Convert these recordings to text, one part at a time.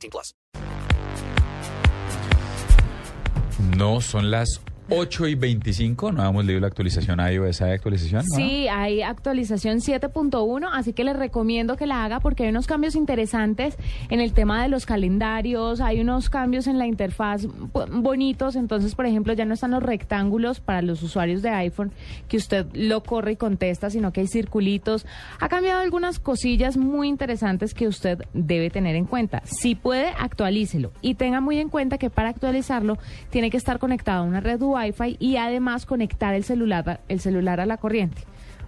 18 plus. No, son las 8 y 25. No hemos leído la actualización a iOS. ¿Hay actualización? ¿No? Sí, hay actualización 7.1, así que les recomiendo que la haga porque hay unos cambios interesantes en el tema de los calendarios, hay unos cambios en la interfaz bonitos, entonces, por ejemplo, ya no están los rectángulos para los usuarios de iPhone que usted lo corre y contesta, sino que hay circulitos. Ha cambiado algunas cosillas muy interesantes que usted debe tener en cuenta. Si puede, actualícelo y tenga muy en cuenta que para actualizarlo tiene que estar conectado a una red Wi-Fi y además conectar el celular, el celular a la corriente.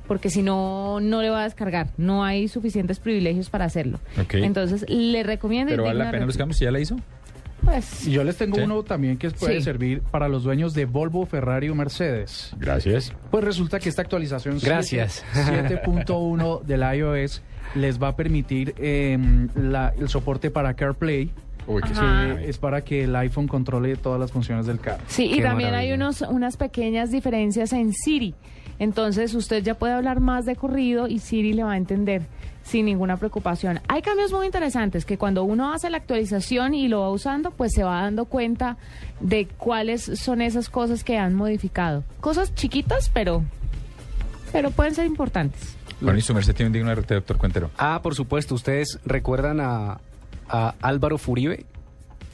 Porque si no, no le va a descargar. No hay suficientes privilegios para hacerlo. Entonces, le recomiendo. Pero vale la pena los cambios. ¿Ya la hizo? Pues, Y yo les tengo Sí. uno también que puede Sí. servir para los dueños de Volvo, Ferrari o Mercedes. Gracias. Pues resulta que esta actualización Gracias. 7.1 del iOS les va a permitir em, la- el soporte para CarPlay, Uy, que es para que el iPhone controle todas las funciones del carro. Sí, y también hay unos, unas pequeñas diferencias en Siri. Entonces usted ya puede hablar más de corrido y Siri le va a entender sin ninguna preocupación. Hay cambios muy interesantes que cuando uno hace la actualización y lo va usando, pues se va dando cuenta de cuáles son esas cosas que han modificado. Cosas chiquitas, pero, pero pueden ser importantes. Bueno, y su merced tiene un digno de RT, doctor Cuentero. Ah, por supuesto, ¿ustedes recuerdan a, a Álvaro Furibe?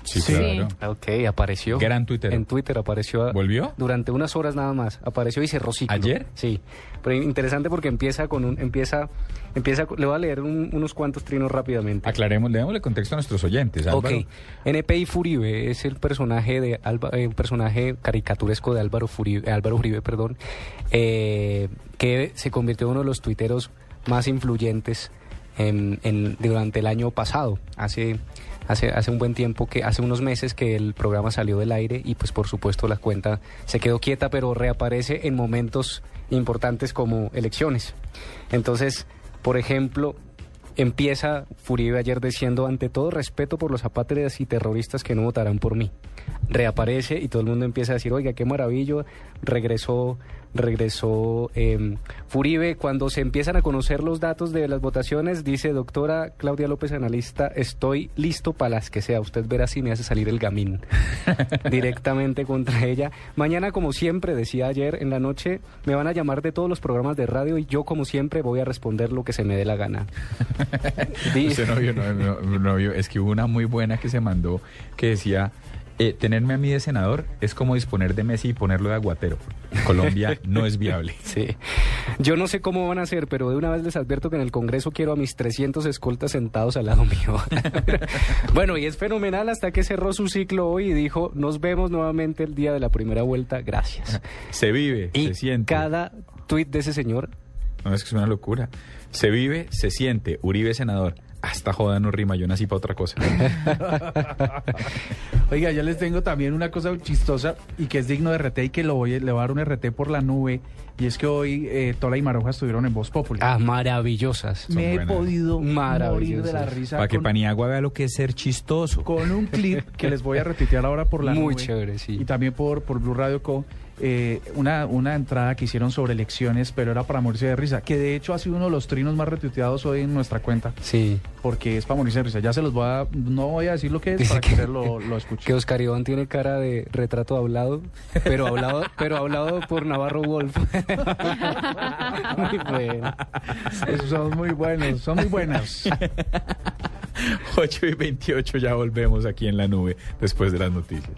Sí, Sí. claro. Ok, apareció. Gran tuitero. En Twitter apareció. ¿Volvió? Durante unas horas nada más. Apareció y cerró ciclo. ¿Ayer? Sí. Pero interesante porque empieza con un... Empieza, empieza, le voy a leer un- unos cuantos trinos rápidamente. Aclaremos, le démosle contexto a nuestros oyentes. Álvaro. Ok, NPI Furibe es el personaje de Alba- eh, un personaje caricaturesco de Álvaro Furibe, Álvaro Uribe, perdón, eh, que se convirtió en uno de los tuiteros más influyentes durante el año pasado. Hace hace hace un buen tiempo que hace unos meses que el programa salió del aire y pues por supuesto la cuenta se quedó quieta, pero reaparece en momentos importantes como elecciones. Entonces, por ejemplo, Empieza Furibe ayer diciendo, ante todo respeto por los apátridas y terroristas que no votarán por mí. Reaparece y todo el mundo empieza a decir, oiga, qué maravillo, regresó, regresó eh, Furibe. Cuando se empiezan a conocer los datos de las votaciones, dice, doctora Claudia López, analista, estoy listo para las que sea. Usted verá si me hace salir el gamín directamente contra ella. Mañana, como siempre, decía ayer en la noche, me van a llamar de todos los programas de radio y yo, como siempre, voy a responder lo que se me dé la gana. Dice- Usted no vio, no, no, no vio. Es que hubo una muy buena que se mandó que decía, eh, tenerme a mí de senador es como disponer de Messi y ponerlo de aguatero. Colombia no es viable. Sí. Yo no sé cómo van a hacer, pero de una vez les advierto que en el Congreso quiero a mis 300 escoltas sentados al lado mío. bueno, y es fenomenal hasta que cerró su ciclo hoy y dijo, nos vemos nuevamente el día de la primera vuelta, gracias. Se vive, Y se siente. cada tuit de ese señor, No, es que es una locura. Se vive, se siente. Uribe senador. Hasta joda no rima, yo nací para otra cosa. Oiga, yo les tengo también una cosa chistosa y que es digno de RT y que lo voy, a- le voy a dar un RT por la nube. Y es que hoy eh, Tola y Maroja estuvieron en Voz Populi. ah, maravillosas. son Me he podido morir de la risa para que Paniagua vea lo que es ser chistoso. con un clip que les voy a retuitear ahora por la Muy nube. chévere, sí. Y también por, por Blue Radio Co. eh, una, una entrada que hicieron sobre elecciones, pero era para morirse de risa. Que de hecho ha sido uno de los trinos más retuiteados hoy en nuestra cuenta. Sí. Porque es para morirse risa. Ya se los voy a. No voy a decir lo que es Dice para que, que- ustedes lo, lo escuchen. Que Oscar Iván tiene cara de retrato hablado, pero hablado, pero hablado por Navarro Wolf. Muy bueno. Esos son muy buenos, son muy buenas. 8 y 28 ya volvemos aquí en la nube después de las noticias.